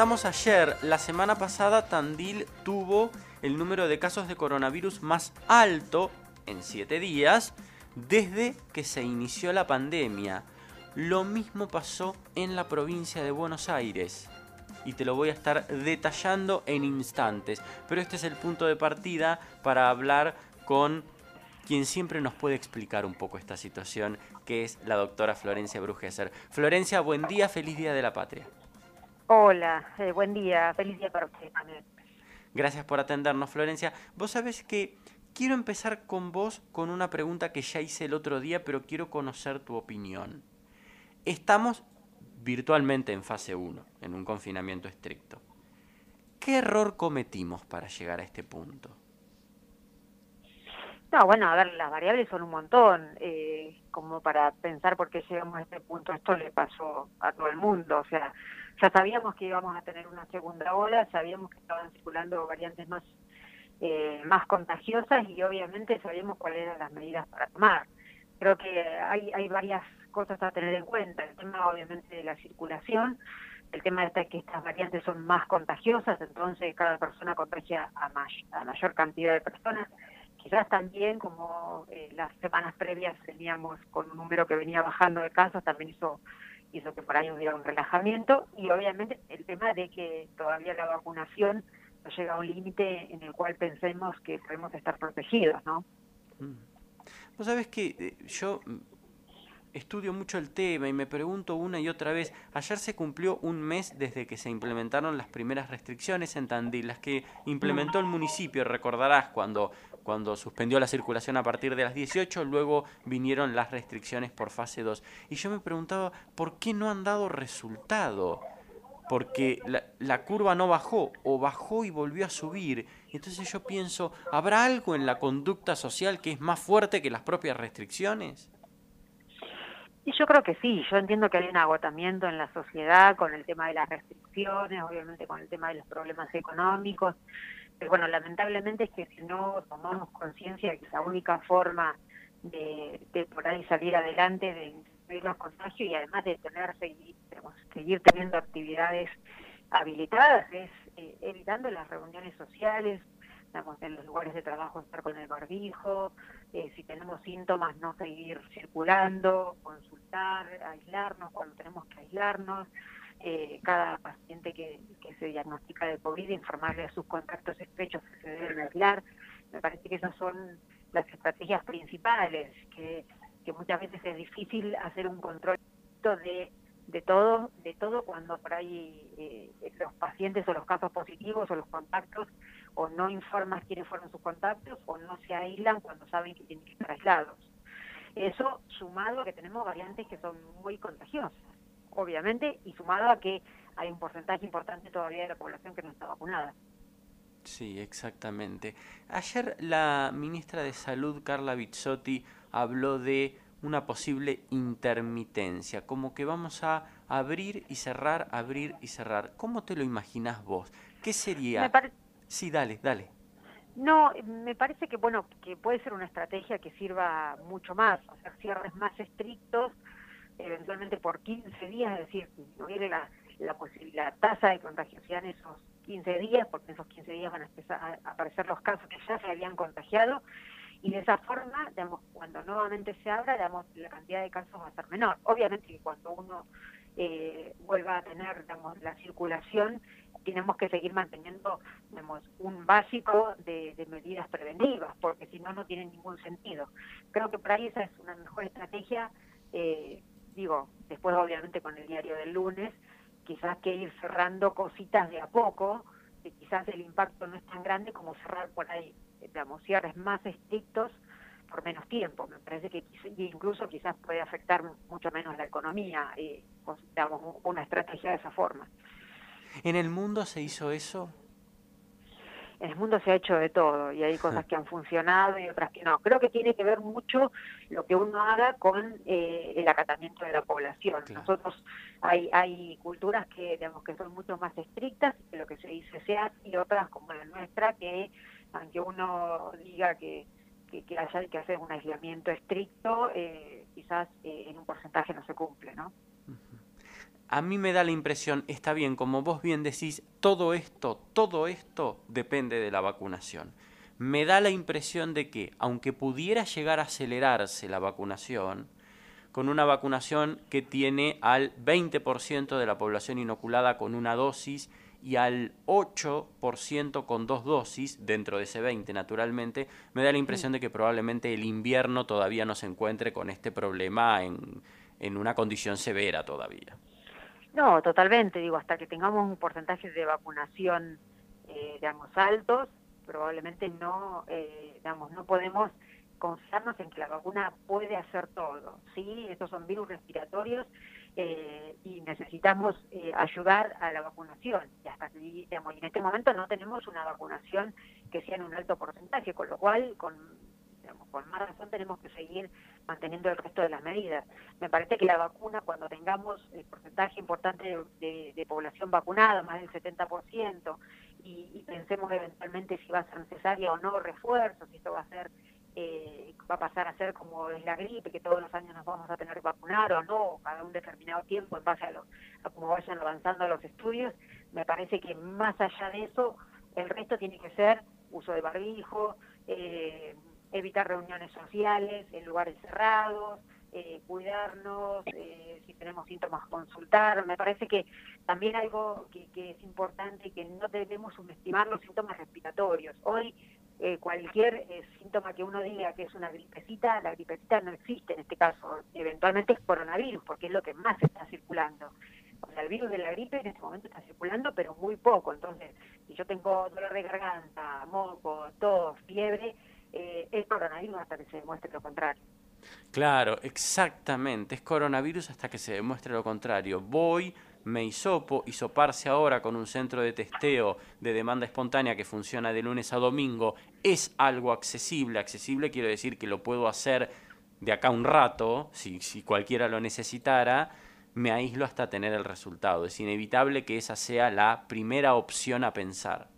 Estamos ayer, la semana pasada Tandil tuvo el número de casos de coronavirus más alto en 7 días desde que se inició la pandemia. Lo mismo pasó en la provincia de Buenos Aires y te lo voy a estar detallando en instantes. Pero este es el punto de partida para hablar con quien siempre nos puede explicar un poco esta situación, que es la doctora Florencia Brugesser. Florencia, buen día, feliz Día de la Patria. Hola, eh, buen día, feliz día para usted también. Gracias por atendernos, Florencia. Vos sabés que quiero empezar con vos con una pregunta que ya hice el otro día, pero quiero conocer tu opinión. Estamos virtualmente en fase 1, en un confinamiento estricto. ¿Qué error cometimos para llegar a este punto? No, bueno, a ver, las variables son un montón, eh, como para pensar por qué llegamos a este punto. Esto le pasó a todo el mundo, o sea, ya sabíamos que íbamos a tener una segunda ola, sabíamos que estaban circulando variantes más eh, más contagiosas y obviamente sabíamos cuáles eran las medidas para tomar. Creo que hay, hay varias cosas a tener en cuenta. El tema obviamente de la circulación, el tema de que estas variantes son más contagiosas, entonces cada persona contagia a, a mayor cantidad de personas quizás también como eh, las semanas previas teníamos con un número que venía bajando de casos, también hizo, hizo que por ahí hubiera un relajamiento y obviamente el tema de que todavía la vacunación no llega a un límite en el cual pensemos que podemos estar protegidos, ¿no? Mm. Vos sabés que eh, yo estudio mucho el tema y me pregunto una y otra vez, ayer se cumplió un mes desde que se implementaron las primeras restricciones en Tandil, las que implementó el municipio, recordarás, cuando, cuando suspendió la circulación a partir de las 18, luego vinieron las restricciones por fase 2. Y yo me preguntaba, ¿por qué no han dado resultado? Porque la, la curva no bajó, o bajó y volvió a subir. Entonces yo pienso, ¿habrá algo en la conducta social que es más fuerte que las propias restricciones? Y yo creo que sí, yo entiendo que hay un agotamiento en la sociedad con el tema de las restricciones, obviamente con el tema de los problemas económicos, pero bueno, lamentablemente es que si no tomamos conciencia de que la única forma de, de por ahí salir adelante, de disminuir los contagios y además de tener, seguir, seguir teniendo actividades habilitadas, es eh, evitando las reuniones sociales, en los lugares de trabajo estar con el barbijo, eh, si tenemos síntomas no seguir circulando, consultar, aislarnos cuando tenemos que aislarnos, eh, cada paciente que, se diagnostica de COVID informarle a sus contactos estrechos que se deben aislar. Me parece que esas son las estrategias principales, que, que muchas veces es difícil hacer un control de de todo, de todo cuando por ahí eh, los pacientes o los casos positivos o los contactos o no informan quiénes fueron sus contactos o no se aíslan cuando saben que tienen que estar aislados. Eso sumado a que tenemos variantes que son muy contagiosas, obviamente, y sumado a que hay un porcentaje importante todavía de la población que no está vacunada. Sí, exactamente. Ayer la ministra de Salud, Carla Bizzotti, habló de una posible intermitencia, como que vamos a abrir y cerrar, abrir y cerrar. ¿Cómo te lo imaginas vos? ¿Qué sería? Sí, dale, dale. No, me parece que bueno que puede ser una estrategia que sirva mucho más, hacer cierres más estrictos, eventualmente por 15 días, es decir, disminuir la, la, la tasa de contagiosidad en esos 15 días, porque en esos 15 días van a empezar a aparecer los casos que ya se habían contagiado, y de esa forma, digamos, cuando nuevamente se abra, digamos, la cantidad de casos va a ser menor. Obviamente que cuando uno eh, vuelva a tener, digamos, la circulación, tenemos que seguir manteniendo, digamos, un básico de, medidas preventivas, porque si no, no tiene ningún sentido. Creo que por ahí esa es una mejor estrategia, eh, digo, después obviamente con el diario del lunes, quizás que ir cerrando cositas de a poco, que quizás el impacto no es tan grande como cerrar por ahí digamos, cierres más estrictos por menos tiempo. Me parece que incluso quizás puede afectar mucho menos la economía, y, digamos, una estrategia de esa forma. ¿En el mundo se hizo eso? En el mundo se ha hecho de todo y hay cosas que han funcionado y otras que no. Creo que tiene que ver mucho lo que uno haga con eh, el acatamiento de la población. Nosotros hay, hay culturas que digamos que son mucho más estrictas que lo que se dice se hace y otras como la nuestra que aunque uno diga que, que, haya que hacer un aislamiento estricto, eh, quizás eh, en un porcentaje no se cumple, ¿no? A mí me da la impresión, está bien, como vos bien decís, todo esto, todo esto depende de la vacunación. Me da la impresión de que, aunque pudiera llegar a acelerarse la vacunación, con una vacunación que tiene al 20% de la población inoculada con una dosis y al 8% con dos dosis, dentro de ese 20 naturalmente, me da la impresión de que probablemente el invierno todavía no se encuentre con este problema en, en una condición severa todavía. No, totalmente, digo, hasta que tengamos un porcentaje de vacunación, eh, digamos, altos, probablemente no, eh, digamos, no podemos confiarnos en que la vacuna puede hacer todo, ¿sí? Estos son virus respiratorios eh, y necesitamos eh, ayudar a la vacunación. Y hasta digamos, en este momento no tenemos una vacunación que sea en un alto porcentaje, con lo cual, con, digamos, con más razón tenemos que seguir manteniendo el resto de las medidas. Me parece que la vacuna, cuando tengamos el porcentaje importante de, población vacunada, más del 70%, y, y pensemos eventualmente si va a ser necesaria o no refuerzo, si esto va a ser eh, va a pasar a ser como es la gripe, que todos los años nos vamos a tener que vacunar o no, cada un determinado tiempo en base a, lo, a cómo vayan avanzando los estudios, me parece que más allá de eso, el resto tiene que ser uso de barbijo, eh, evitar reuniones sociales en lugares cerrados, eh, cuidarnos, eh, si tenemos síntomas consultar. Me parece que también algo que, es importante, que no debemos subestimar los síntomas respiratorios. Hoy eh, cualquier eh, síntoma que uno diga que es una gripecita, la gripecita no existe en este caso, eventualmente es coronavirus, porque es lo que más está circulando. O sea, el virus de la gripe en este momento está circulando, pero muy poco. Entonces, si yo tengo dolor de garganta, moco, tos, fiebre, eh, es coronavirus hasta que se demuestre lo contrario. Claro, exactamente. Es coronavirus hasta que se demuestre lo contrario. Voy, me hisopo, hisoparse ahora con un centro de testeo de demanda espontánea que funciona de lunes a domingo, es algo accesible. Accesible quiero decir que lo puedo hacer de acá un rato, si, si cualquiera lo necesitara, me aíslo hasta tener el resultado. Es inevitable que esa sea la primera opción a pensar.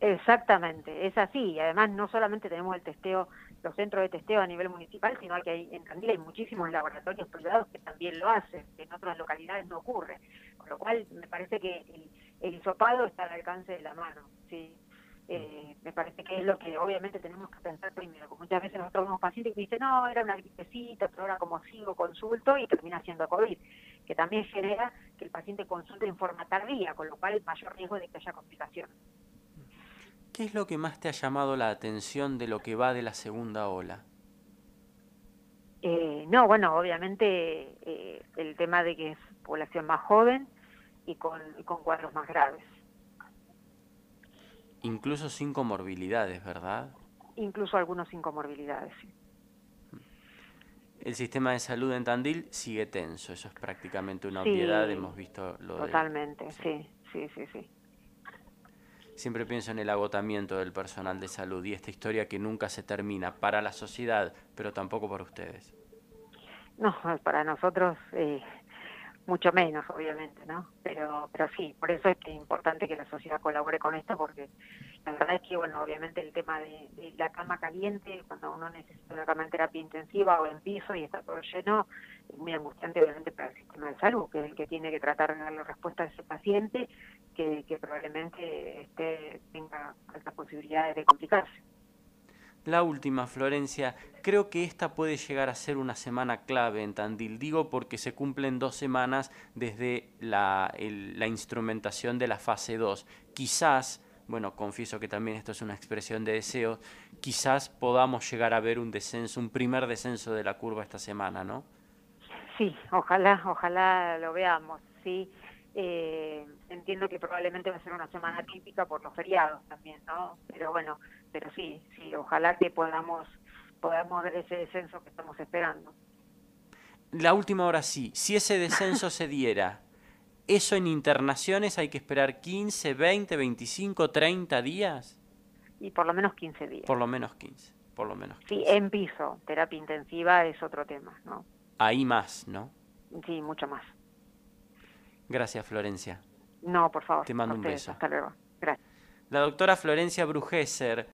Exactamente, es así. Y además no solamente tenemos el testeo, los centros de testeo a nivel municipal, sino que hay, en Tandil hay muchísimos laboratorios privados que también lo hacen, que en otras localidades no ocurre. Con lo cual me parece que el, el está al alcance de la mano. ¿sí? Eh, me parece que es lo que obviamente tenemos que pensar primero. Como muchas veces nosotros vemos pacientes que dicen, no, era una gripecita, pero ahora como sigo, consulto y termina siendo COVID, que también genera que el paciente consulte en forma tardía, con lo cual mayor riesgo de que haya complicaciones. ¿Qué es lo que más te ha llamado la atención de lo que va de la segunda ola? Eh, no, bueno, obviamente eh, el tema de que es población más joven y con, y con cuadros más graves. Incluso sin comorbilidades, ¿verdad? Incluso algunos sin comorbilidades, sí. El sistema de salud en Tandil sigue tenso, eso es prácticamente una obviedad, Sí, hemos visto lo de... Totalmente, sí, sí, sí, sí. Siempre pienso en el agotamiento del personal de salud y esta historia que nunca se termina para la sociedad, pero tampoco para ustedes. No, para nosotros eh, mucho menos, obviamente, ¿no? Pero, pero sí, por eso es que importante que la sociedad colabore con esto, porque la verdad es que, bueno, obviamente el tema de, la cama caliente, cuando uno necesita una cama en terapia intensiva o en piso y está todo lleno, es muy angustiante, obviamente, para el sistema de salud, que es el que tiene que tratar de darle respuesta a ese paciente, que, probablemente este, tenga altas posibilidades de complicarse. La última, Florencia, creo que esta puede llegar a ser una semana clave en Tandil. Digo porque se cumplen dos semanas desde la, instrumentación de la fase 2. Quizás, bueno, confieso que también esto es una expresión de deseo, quizás podamos llegar a ver un descenso, un primer descenso de la curva esta semana, ¿no? Sí, ojalá, ojalá lo veamos, sí. Eh, entiendo que probablemente va a ser una semana típica por los feriados también, ¿no? Pero bueno, pero sí, sí, ojalá que podamos podamos ver ese descenso que estamos esperando. La última hora sí, si ese descenso se diera, ¿eso en internaciones hay que esperar 15, 20, 25, 30 días? Y por lo menos 15 días. Por lo menos 15, por lo menos 15. Sí, en piso, terapia intensiva es otro tema, ¿no? Ahí más, ¿no? Sí, mucho más. Gracias, Florencia. No, por favor. Te mando un ustedes, beso. Hasta luego. Gracias. La doctora Florencia Brugesser,